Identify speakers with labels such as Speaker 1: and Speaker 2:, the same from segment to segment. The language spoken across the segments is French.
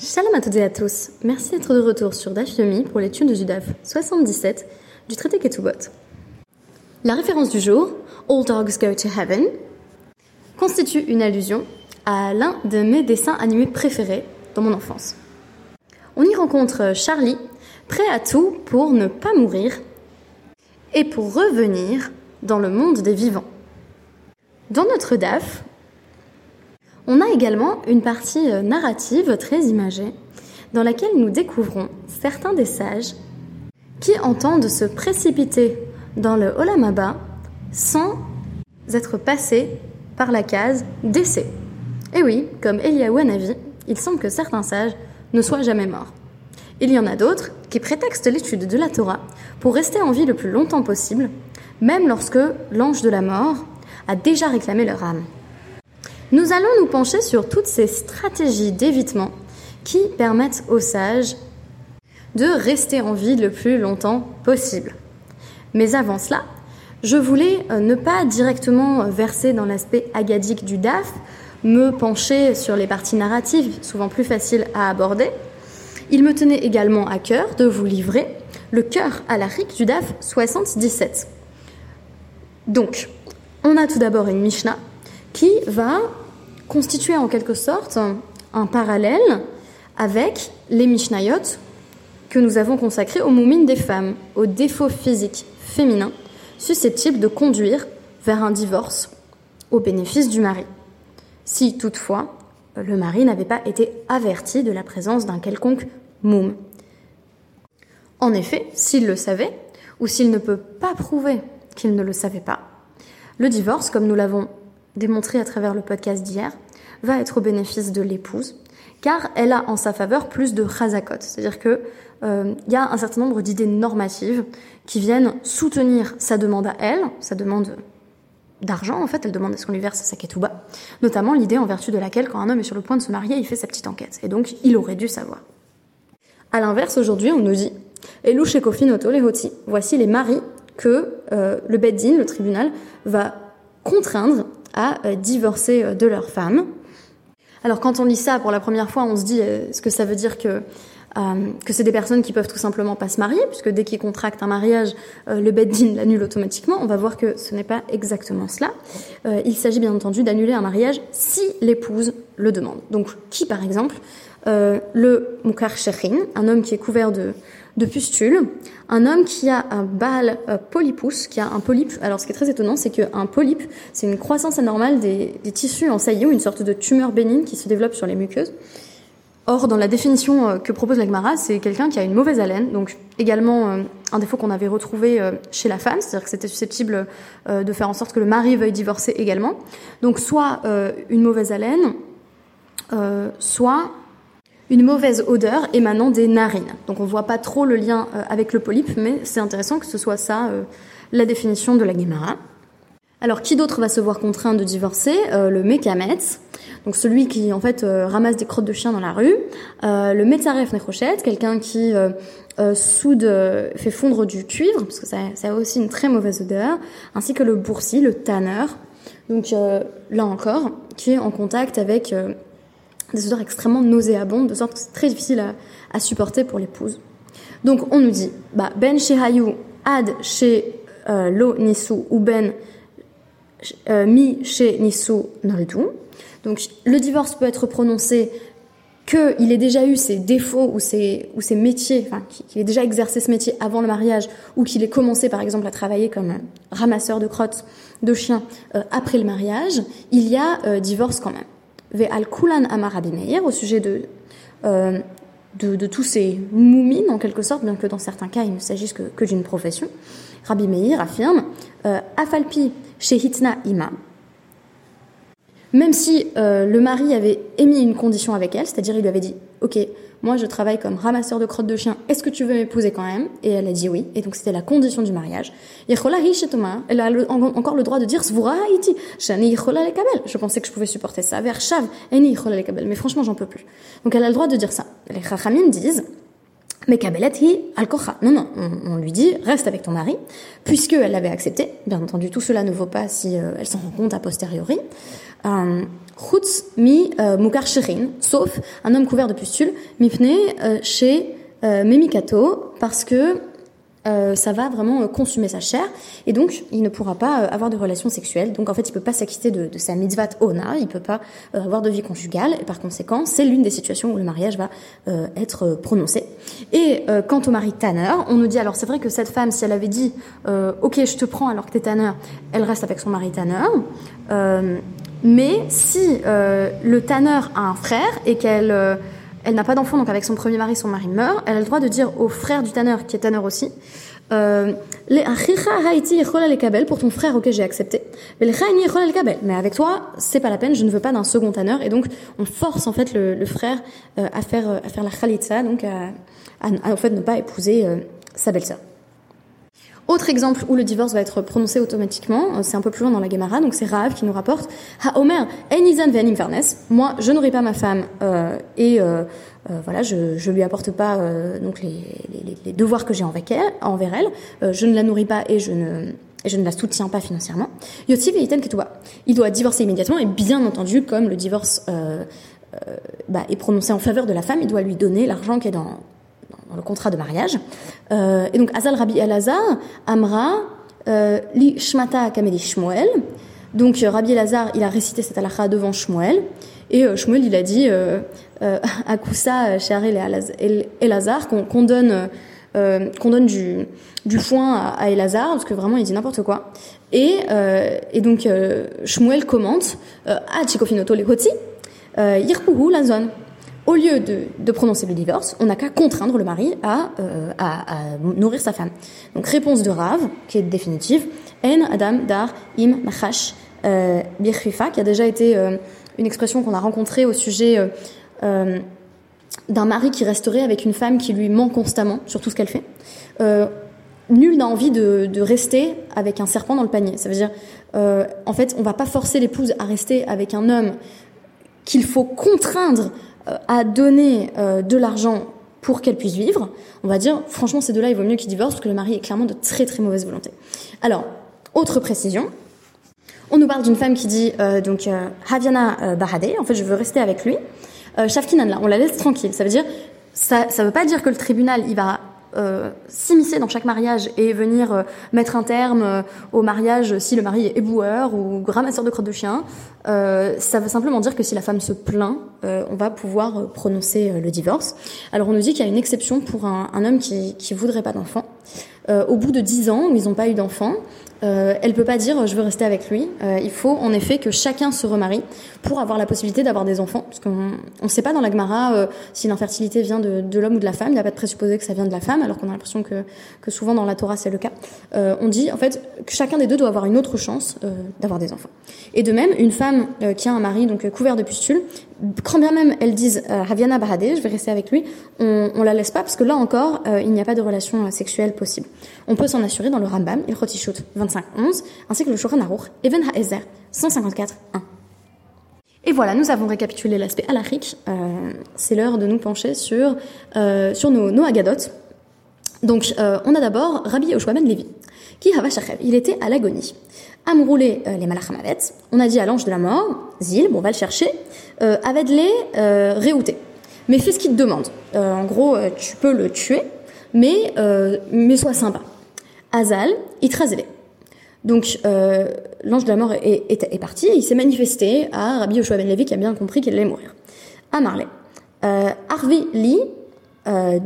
Speaker 1: Shalom à toutes et à tous. Merci d'être de retour sur Daf Yomi pour l'étude du Daf 77 du traité Ketubot. La référence du jour, All Dogs Go to Heaven, constitue une allusion à l'un de mes dessins animés préférés dans mon enfance. On y rencontre Charlie, prêt à tout pour ne pas mourir et pour revenir dans le monde des vivants. Dans notre DAF, on a également une partie euh, narrative très imagée dans laquelle nous découvrons certains des sages qui entendent se précipiter dans le Olamaba sans être passés par la case décès. Et oui, comme Eliaou Navi, il semble que certains sages ne soient jamais morts. Il y en a d'autres qui prétextent l'étude de la Torah pour rester en vie le plus longtemps possible, même lorsque l'ange de la mort a déjà réclamé leur âme. Nous allons nous pencher sur toutes ces stratégies d'évitement qui permettent aux sages de rester en vie le plus longtemps possible. Mais avant cela, je voulais euh, ne pas directement verser dans l'aspect agadique du DAF, me pencher sur les parties narratives, souvent plus faciles à aborder. Il me tenait également à cœur de vous livrer le cœur à la RIC du DAF 77. Donc, on a tout d'abord une Mishnah qui va constituer en quelque sorte un parallèle avec les Mishnayot que nous avons consacrés aux moumines des femmes, aux défauts physiques féminins susceptibles de conduire vers un divorce au bénéfice du mari. Si toutefois le mari n'avait pas été averti de la présence d'un quelconque moum. En effet, s'il le savait, ou s'il ne peut pas prouver qu'il ne le savait pas, le divorce, comme nous l'avons démontré à travers le podcast d'hier, va être au bénéfice de l'épouse, car elle a en sa faveur plus de chazakot, c'est-à-dire que euh, il y a un certain nombre d'idées normatives qui viennent soutenir sa demande à elle, sa demande d'argent en fait, elle demande à ce qu'on lui verse sa ketouba, notamment l'idée en vertu de laquelle quand un homme est sur le point de se marier, il fait sa petite enquête, et donc il aurait dû savoir. À l'inverse, aujourd'hui, on nous dit Elou Shekofinoto Lehoti, voici les maris que euh, le Beddin, le tribunal, va contraindre à euh, divorcer euh, de leur femme. Alors quand on lit ça pour la première fois, on se dit euh, ce que ça veut dire que que c'est des personnes qui peuvent tout simplement pas se marier, puisque dès qu'ils contractent un mariage, le Beddin l'annule automatiquement. On va voir que ce n'est pas exactement cela. il s'agit bien entendu d'annuler un mariage si l'épouse le demande. Donc qui par exemple Le Mukar Shechin, un homme qui est couvert de, de pustules, un homme qui a un bal euh, polypus, qui a un polype. Alors ce qui est très étonnant, c'est qu'un polype, c'est une croissance anormale des, tissus en saillie ou une sorte de tumeur bénigne qui se développe sur les muqueuses. Or, dans la définition euh, que propose la Gemara, c'est quelqu'un qui a une mauvaise haleine, donc également euh, un défaut qu'on avait retrouvé chez la femme, c'est-à-dire que c'était susceptible de faire en sorte que le mari veuille divorcer également. Donc soit une mauvaise haleine, soit une mauvaise odeur émanant des narines. Donc on voit pas trop le lien euh, avec le polype, mais c'est intéressant que ce soit ça euh, la définition de la Guémara. Alors qui d'autre va se voir contraint de divorcer? Euh, Le Mekamet, donc celui qui en fait ramasse des crottes de chien dans la rue. le Metzaref Nechrochet, quelqu'un qui soude, fait fondre du cuivre, parce que ça, ça, a aussi une très mauvaise odeur, ainsi que le boursi, le tanneur. Donc là encore, qui est en contact avec des odeurs extrêmement nauséabondes, de sorte que c'est très difficile à, supporter pour l'épouse. Donc on nous dit, bah, ben hayou ad chez euh, lo nisu ou ben euh, mi chez nisu noldu. Donc le divorce peut être prononcé qu'il ait déjà eu ses défauts ou ses, ou ses métiers, enfin qu'il ait déjà exercé ce métier avant le mariage, ou qu'il ait commencé par exemple à travailler comme ramasseur de crottes de chiens euh, après le mariage, il y a divorce quand même au sujet de, euh, de, de, tous ces moumines en quelque sorte, bien que dans certains cas il ne s'agisse que, que d'une profession. Rabbi Meir affirme euh, Afalpi shehitna ima. Même si euh, le mari avait émis une condition avec elle, c'est-à-dire il lui avait dit Ok, moi je travaille comme ramasseur de crottes de chien, est-ce que tu veux m'épouser quand même? Et elle a dit oui, et donc c'était la condition du mariage. Elle a encore le droit de dire Je pensais que je pouvais supporter ça. Mais franchement j'en peux plus. Donc elle a le droit de dire ça. Les Chachamim disent mais Kabelati al Non, non, on, lui dit reste avec ton mari, puisque elle l'avait accepté. Bien entendu, tout cela ne vaut pas si euh, elle s'en rend compte a posteriori. Chutz mi mukar sauf un homme couvert de pustules, mipne chez Memikato, parce que euh, ça va vraiment euh, consumer sa chair et donc il ne pourra pas euh, avoir de relations sexuelles. Donc en fait, il peut pas s'acquitter de, de, sa mitzvah ona, il peut pas avoir de vie conjugale et par conséquent, c'est l'une des situations où le mariage va être prononcé. Et quant au mari Tanner, on nous dit alors c'est vrai que cette femme, si elle avait dit ok je te prends alors que t'es Tanner, elle reste avec son mari Tanner. Mais si le Tanner a un frère et qu'elle elle n'a pas d'enfant, donc avec son premier mari, son mari meurt, elle a le droit de dire au frère du tanneur, qui est tanneur aussi, euh, pour ton frère, ok, j'ai accepté. Mais avec toi, c'est pas la peine, je ne veux pas d'un second tanneur. Et donc, on force en fait le, frère euh, à faire à faire la khalitza, donc à, en fait ne pas épouser euh, sa belle-sœur. Autre exemple où le divorce va être prononcé automatiquement, euh, c'est un peu plus loin dans la Gemara, donc c'est Rav qui nous rapporte Ha Omer, Einizan ve'anim Moi, je n'aurai pas ma femme euh, et euh, euh, voilà, je, je lui apporte pas euh, donc les, les, les, devoirs que j'ai envers elle. Je ne la nourris pas et je ne et je ne la soutiens pas financièrement. Yotzi ve'iten ketouba. Il doit divorcer immédiatement et bien entendu, comme le divorce bah, est prononcé en faveur de la femme, il doit lui donner l'argent qui est dans le contrat de mariage. Euh, et donc, Azal Rabbi Elazar, Amra, euh, li Shmata Kameli Shmuel. Donc, euh, Rabbi Elazar, il a récité cette halakha devant Shmuel. Et euh, Shmuel, il a dit euh, euh, Koussa, chez et Elazar, qu'on donne, qu'on donne du, foin à, à, Elazar, parce que vraiment, il dit n'importe quoi. Et, et donc, Shmuel commente Ah, Chikofinoto le Hoti, Yirpuhu la zone au lieu de, prononcer le divorce, on n'a qu'à contraindre le mari à, euh, à, nourrir sa femme. Donc réponse de Rav, qui est définitive, En Adam Dar Im Machash euh, qui a déjà été euh, une expression qu'on a rencontrée au sujet d'un mari qui resterait avec une femme qui lui ment constamment sur tout ce qu'elle fait. nul n'a envie de, rester avec un serpent dans le panier. Ça veut dire, en fait, on va pas forcer l'épouse à rester avec un homme qu'il faut contraindre à donner euh, de l'argent pour qu'elle puisse vivre, on va dire, franchement, ces deux-là, il vaut mieux qu'ils divorcent parce que le mari est clairement de très très mauvaise volonté. Alors, autre précision. On nous parle d'une femme qui dit, euh, donc, euh, Haviana euh, Bahade, en fait, je veux rester avec lui. Euh, Shafkinan, là, on la laisse tranquille. Ça veut dire, ça, ça veut pas dire que le tribunal, il va euh, s'immiscer dans chaque mariage et venir euh, mettre un terme euh, au mariage si le mari est éboueur ou ramasseur de crottes de chien. Ça veut simplement dire que si la femme se plaint, on va pouvoir prononcer le divorce. Alors on nous dit qu'il y a une exception pour un, homme qui, qui voudrait pas d'enfant. au bout de dix ans où ils n'ont pas eu d'enfant, euh, elle peut pas dire je veux rester avec lui. Euh, il faut en effet que chacun se remarie pour avoir la possibilité d'avoir des enfants, parce qu'on ne sait pas dans la Gemara euh, si l'infertilité vient de, de l'homme ou de la femme. Il n'y a pas de présupposé que ça vient de la femme, alors qu'on a l'impression que, que souvent dans la Torah c'est le cas. Euh, on dit en fait que chacun des deux doit avoir une autre chance euh, d'avoir des enfants. Et de même, une femme euh, qui a un mari donc couvert de pustules, quand bien même elle dise Haviana Bahadeh, je vais rester avec lui, on, on la laisse pas parce que là encore il n'y a pas de relation sexuelle possible. On peut s'en assurer dans le Rambam, il Rotishut ainsi que le Shoran Aruch, Even HaEzer 154.1. Et voilà, nous avons récapitulé l'aspect halakhique. Euh, c'est l'heure de nous pencher sur, euh, sur nos, nos agadotes. Donc, euh, on a d'abord Rabbi Yoshua ben Levi, qui Hava Il était à l'agonie. Amroulé euh, les Malachamavet, on a dit à l'ange de la mort, Zil, bon, on va le chercher, euh, Avedlé, réouté. Mais fais ce qu'il te demande. en gros, tu peux le tuer, mais, mais sois sympa. Azal, Itrazelé. Donc, euh, l'ange de la mort est, est, est parti et il s'est manifesté à Rabbi Yoshua ben Levi qui a bien compris qu'il allait mourir. À Marley. Euh, Arvi li euh.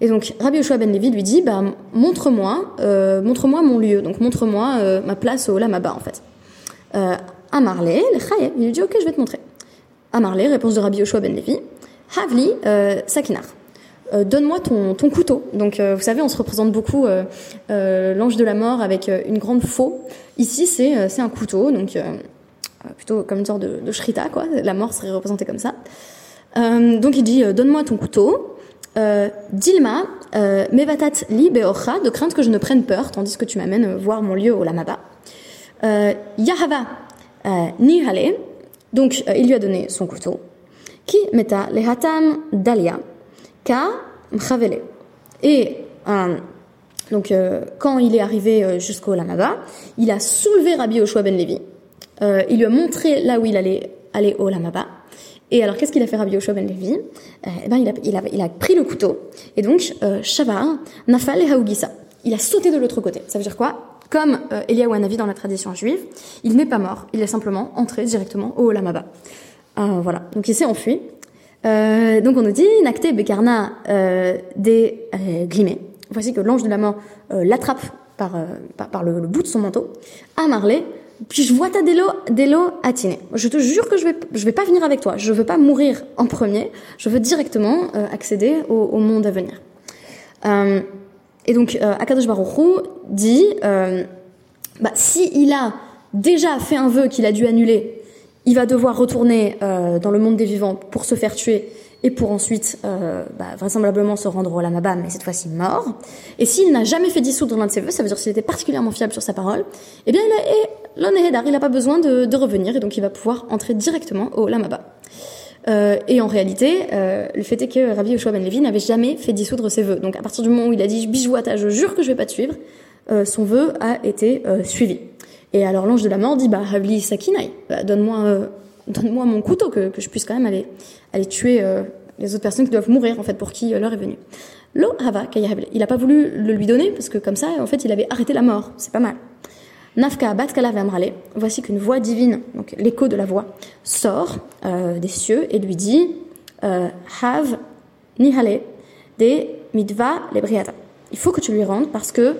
Speaker 1: Et donc, Rabbi Yoshua ben Levi lui dit, bah, montre-moi, euh, montre-moi mon lieu. Donc, montre-moi euh, ma place au Lamaba, en fait. Euh, à Marley, le il lui dit, ok, je vais te montrer. À Marley, réponse de Rabbi Yoshua ben Levi, Havli euh, Sakinar. Euh, donne-moi ton, ton, couteau. Donc, euh, vous savez, on se représente beaucoup euh, euh l'ange de la mort avec une grande faux. Ici, c'est c'est un couteau, donc plutôt comme une sorte de, de shrita, quoi. La mort serait représentée comme ça. donc, il dit Donne-moi ton couteau. Dilma, mevatat li beocha, de crainte que je ne prenne peur, tandis que tu m'amènes voir mon lieu au Lamaba. Yahava nihale, donc il lui a donné son couteau. Qui meta lehatam dalia, et euh, donc, euh, quand il est arrivé euh, jusqu'au Lamaba, il a soulevé Rabbi Yoshua ben Levi il lui a montré là où il allait aller au Lamaba. Et alors, qu'est-ce qu'il a fait Rabbi Yoshua ben Levi? Eh ben, il a, pris le couteau. Et donc, Shavar, Nafal et Haugisa. Il a sauté de l'autre côté. Ça veut dire quoi? Comme euh, Eliyahu Hanavi dans la tradition juive, il n'est pas mort. Il est simplement entré directement au Lamaba. Euh, voilà. Donc, il s'est enfui. Euh, donc, on nous dit, Nakte Bekarna euh, des euh. Voici que l'ange de la mort euh, l'attrape par, par, par le, bout de son manteau, à Marley, puis je vois ta délo, délo attiné. Je te jure que je vais, je vais pas venir avec toi. Je veux pas mourir en premier. Je veux directement euh, accéder au, au, monde à venir. Euh, et donc, euh, Akadosh Baruch dit, euh, bah, si il a déjà fait un vœu qu'il a dû annuler, il va devoir retourner euh, dans le monde des vivants pour se faire tuer et pour ensuite euh, bah, vraisemblablement se rendre au Lamaba, mais cette fois-ci mort. Et s'il n'a jamais fait dissoudre l'un de ses vœux, ça veut dire s'il était particulièrement fiable sur sa parole, eh bien il a, il n'a pas besoin de, de, revenir et donc il va pouvoir entrer directement au Lamaba. Euh, et en réalité, euh, le fait est que Rabbi Yoshua Ben Levi n'avait jamais fait dissoudre ses vœux. Donc à partir du moment où il a dit Bijouata, je jure que je vais pas te suivre, euh, son vœu a été euh, suivi. Et alors l'ange de la mort dit bah Havli Sakinai, bah, donne-moi euh, donne-moi mon couteau que, que je puisse quand même aller aller tuer les autres personnes qui doivent mourir en fait pour qui l'heure est venue. Lo Hava il a pas voulu le lui donner parce que comme ça en fait il avait arrêté la mort. C'est pas mal. Nafka Batkala Vamrale, voici qu'une voix divine, donc l'écho de la voix, sort euh, des cieux et lui dit euh, Have Nihale de Midva Lebriata. Il faut que tu lui rendes parce que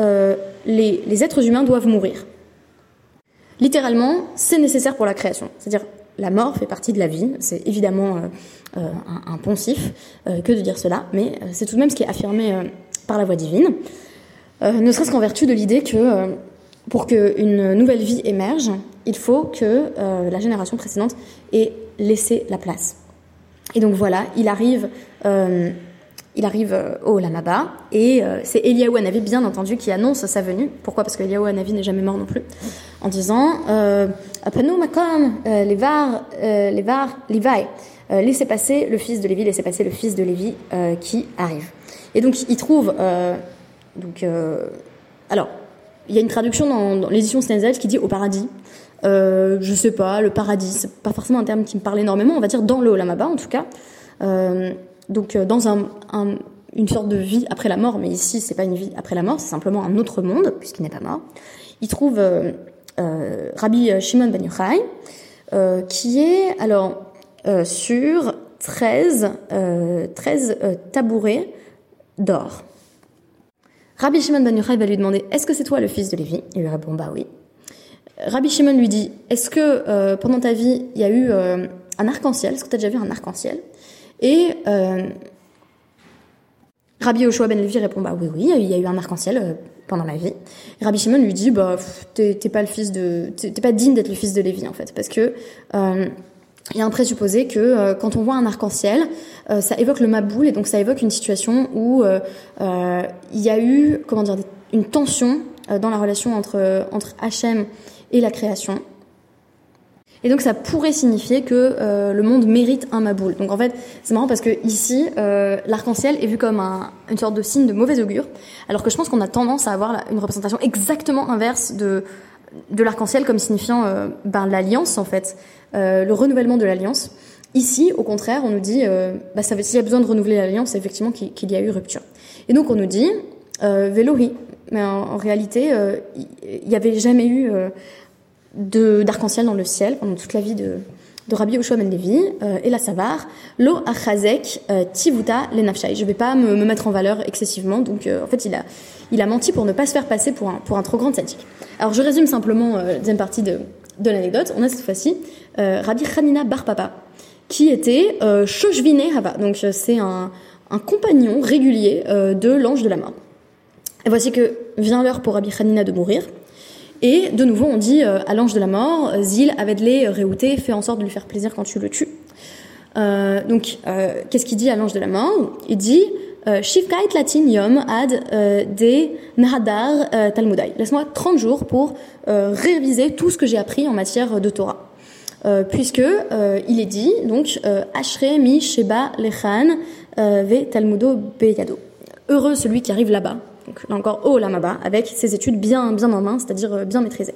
Speaker 1: euh, les, les, êtres humains doivent mourir. Littéralement, c'est nécessaire pour la création. C'est-à-dire, la mort fait partie de la vie. C'est évidemment un, un, poncif que de dire cela, mais c'est tout de même ce qui est affirmé par la voix divine. ne serait-ce qu'en vertu de l'idée que pour qu'une nouvelle vie émerge, il faut que euh, la génération précédente ait laissé la place. Et donc voilà, il arrive, euh, il arrive euh, au Lamaba, et euh, c'est Eliaou Hanavi, bien entendu, qui annonce sa venue. Pourquoi? Parce que Eliaou Hanavi n'est jamais mort non plus. En disant euh, Apano Makom, les var, les var, Levi, laissez passer le fils de Lévi, laissez passer le fils de Lévi qui arrive. Et donc il trouve, donc, alors, il y a une traduction dans, l'édition Stenzel qui dit au paradis. Euh, je sais pas, le paradis, c'est pas forcément un terme qui me parle énormément, on va dire dans le Olamaba en tout cas. Donc euh, dans un, un, une sorte de vie après la mort, mais ici c'est pas une vie après la mort, c'est simplement un autre monde puisqu'il n'est pas mort. Il trouve euh, euh Rabbi Shimon Ben Yochai, qui est alors sur 13, 13 tabourets d'or. Rabbi Shimon Ben Yochai va lui demander Est-ce que c'est toi le fils de Lévi? Il lui répond Bah oui. Rabbi Shimon lui dit Est-ce que pendant ta vie, il y a eu un arc-en-ciel? Est-ce que tu as déjà vu un arc-en-ciel? Et euh, Rabbi Yoshua Ben Lévi répond Bah oui, oui, il y a eu un arc-en-ciel euh, pendant ma vie. Rabbi Shimon lui dit Bah, t'es pas le fils de. T'es pas digne d'être le fils de Lévi, en fait, parce que euh, il y a un présupposé que euh, quand on voit un arc-en-ciel, euh, ça évoque le Maboul et donc ça évoque une situation où euh, euh il y a eu comment dire une tension euh, dans la relation entre entre Hachem et la création. Et donc ça pourrait signifier que le monde mérite un Maboul. Donc en fait, c'est marrant parce que ici, l'arc-en-ciel est vu comme un, une sorte de signe de mauvais augure, alors que je pense qu'on a tendance à avoir une représentation exactement inverse de de l'arc-en-ciel comme signifiant euh, ben, l'alliance en fait, euh, le renouvellement de l'alliance. Ici, au contraire, on nous dit, euh, bah, s'il y a besoin de renouveler l'alliance, c'est effectivement qu'il qu y a eu rupture. Et donc on nous dit, euh, mais en, en réalité, euh, il n'y avait jamais eu euh, d'arc-en-ciel dans le ciel pendant toute la vie de, de Rabbi Yoshua Ben Levi, euh, et la Savar, Lo Achazek euh, Tivuta Lenafshai. Je ne vais pas me, me, mettre en valeur excessivement, donc euh, en fait il a, il a menti pour ne pas se faire passer pour un, pour un trop grand sadique. Alors je résume simplement euh, la deuxième partie de, de l'anecdote. On a cette fois-ci euh, Rabbi Hanina Bar Papa, qui était euh, Shoshvine donc euh, c'est un, un compagnon régulier de l'ange de la mort. Et voici que vient l'heure pour Rabbi Hanina de mourir. Et de nouveau, on dit euh, à l'ange de la mort, Zil, Avedle, Réouté, fais en sorte de lui faire plaisir quand tu le tues. Euh, donc, euh, qu'est-ce qu'il dit à l'ange de la mort? Il dit Shivkait latin yom ad de nahadar talmudai. Laisse-moi 30 jours pour réviser tout ce que j'ai appris en matière de Torah. puisque il est dit, donc, Ashre mi sheba lechan ve talmudo beyado. Heureux celui qui arrive là-bas, donc là encore au Lamaba, avec ses études bien, bien en main, c'est-à-dire bien maîtrisées.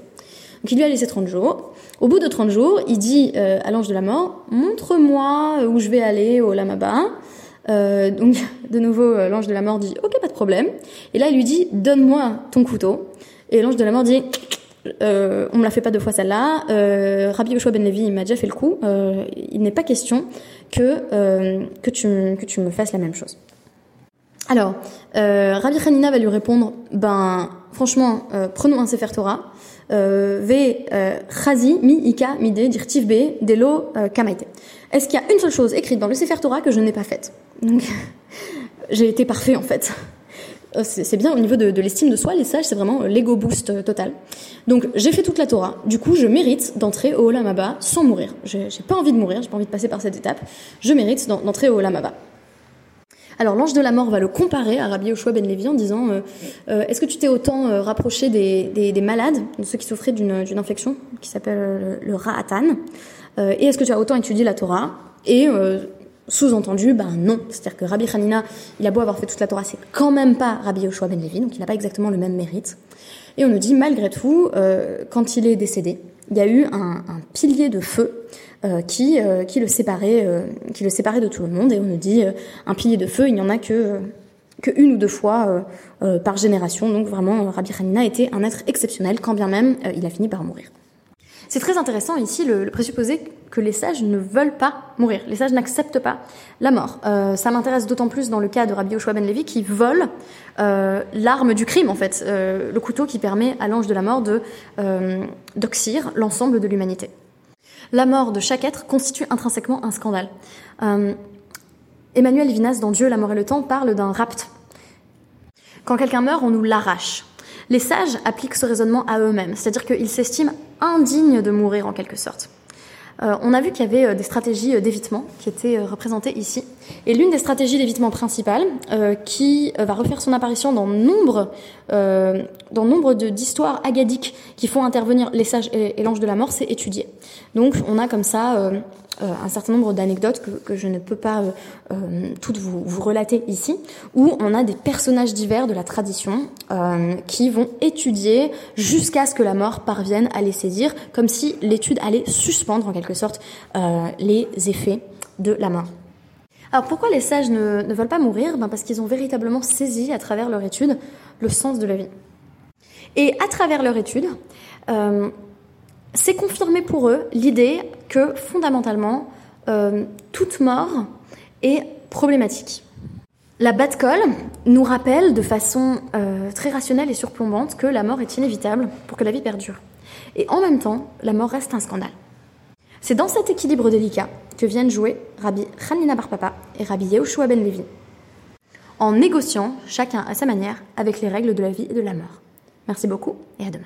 Speaker 1: Donc il lui a laissé 30 jours. Au bout de 30 jours, il dit euh, à l'ange de la mort, montre-moi où je vais aller au Lamaba. Euh, donc, de nouveau, euh, l'ange de la mort dit, ok, pas de problème. Et là, il lui dit, donne-moi ton couteau. Et l'ange de la mort dit, euh, on me l'a fait pas deux fois celle-là. Euh, Rabbi Yoshua Ben Levi, il m'a déjà fait le coup. Euh, il n'est pas question que euh, que tu que tu me fasses la même chose. Alors, euh, Rabbi Hanina va lui répondre, ben franchement, euh, prenons un Sefer Torah. Euh, ve euh, chazi mi ika mide dirtiv be delo euh, kamaite. Est-ce qu'il y a une seule chose écrite dans le Sefer Torah que je n'ai pas faite Donc, j'ai été parfait en fait. C'est bien au niveau de, de l'estime de soi, les sages, c'est vraiment l'ego boost total. Donc j'ai fait toute la Torah. Du coup, je mérite d'entrer au Olam sans mourir. J'ai pas envie de mourir, j'ai pas envie de passer par cette étape. Je mérite d'en- d'entrer au Olam. Alors l'ange de la mort va le comparer à Rabbi Yoshua ben Levi en disant euh, euh, Est-ce que tu t'es autant euh, rapproché des, des, des malades, de ceux qui souffraient d'une infection qui s'appelle le, le Ra'atan Et est-ce que tu as autant étudié la Torah Et sous-entendu, ben non. C'est-à-dire que Rabbi Hanina, il a beau avoir fait toute la Torah, c'est quand même pas Rabbi Yoshua ben Levi, donc il n'a pas exactement le même mérite. Et on nous dit, malgré tout, quand il est décédé, il y a eu un, pilier de feu euh, qui, euh, qui, le séparait, euh, qui le séparait de tout le monde. Et on nous dit, un pilier de feu, il n'y en a que, que une ou deux fois par génération. Donc vraiment, Rabbi Hanina était un être exceptionnel, quand bien même il a fini par mourir. C'est très intéressant ici le, présupposé que les sages ne veulent pas mourir. Les sages n'acceptent pas la mort. Euh, ça m'intéresse d'autant plus dans le cas de Rabbi Yoshua ben Levi qui vole euh, l'arme du crime en fait, euh, le couteau qui permet à l'ange de la mort de d'oxyre l'ensemble de l'humanité. La mort de chaque être constitue intrinsèquement un scandale. Emmanuel Vinas dans Dieu, la mort et le temps parle d'un rapt. Quand quelqu'un meurt, on nous l'arrache. Les sages appliquent ce raisonnement à eux-mêmes, c'est-à-dire qu'ils s'estiment indignes de mourir en quelque sorte. Euh, on a vu qu'il y avait euh, des stratégies euh, d'évitement qui étaient représentées ici. Et l'une des stratégies d'évitement principales, euh, qui euh, va refaire son apparition dans nombre, euh, dans nombre d'histoires agadiques qui font intervenir les sages et, et l'ange de la mort, c'est étudier. Donc on a comme ça un certain nombre d'anecdotes que, que je ne peux pas toutes vous, vous relater ici, où on a des personnages divers de la tradition qui vont étudier jusqu'à ce que la mort parvienne à les saisir, comme si l'étude allait suspendre en quelque sorte les effets de la mort. Alors pourquoi les sages ne, veulent pas mourir? Ben Parce qu'ils ont véritablement saisi à travers leur étude le sens de la vie. Et à travers leur étude, euh, c'est confirmé pour eux l'idée que fondamentalement, euh, toute mort est problématique. La Batkol nous rappelle de façon euh, très rationnelle et surplombante que la mort est inévitable pour que la vie perdure. Et en même temps, la mort reste un scandale. C'est dans cet équilibre délicat que viennent jouer Rabbi Hanina Bar Papa et Rabbi Yehoshua Ben Levi, en négociant, chacun à sa manière, avec les règles de la vie et de la mort. Merci beaucoup et à demain.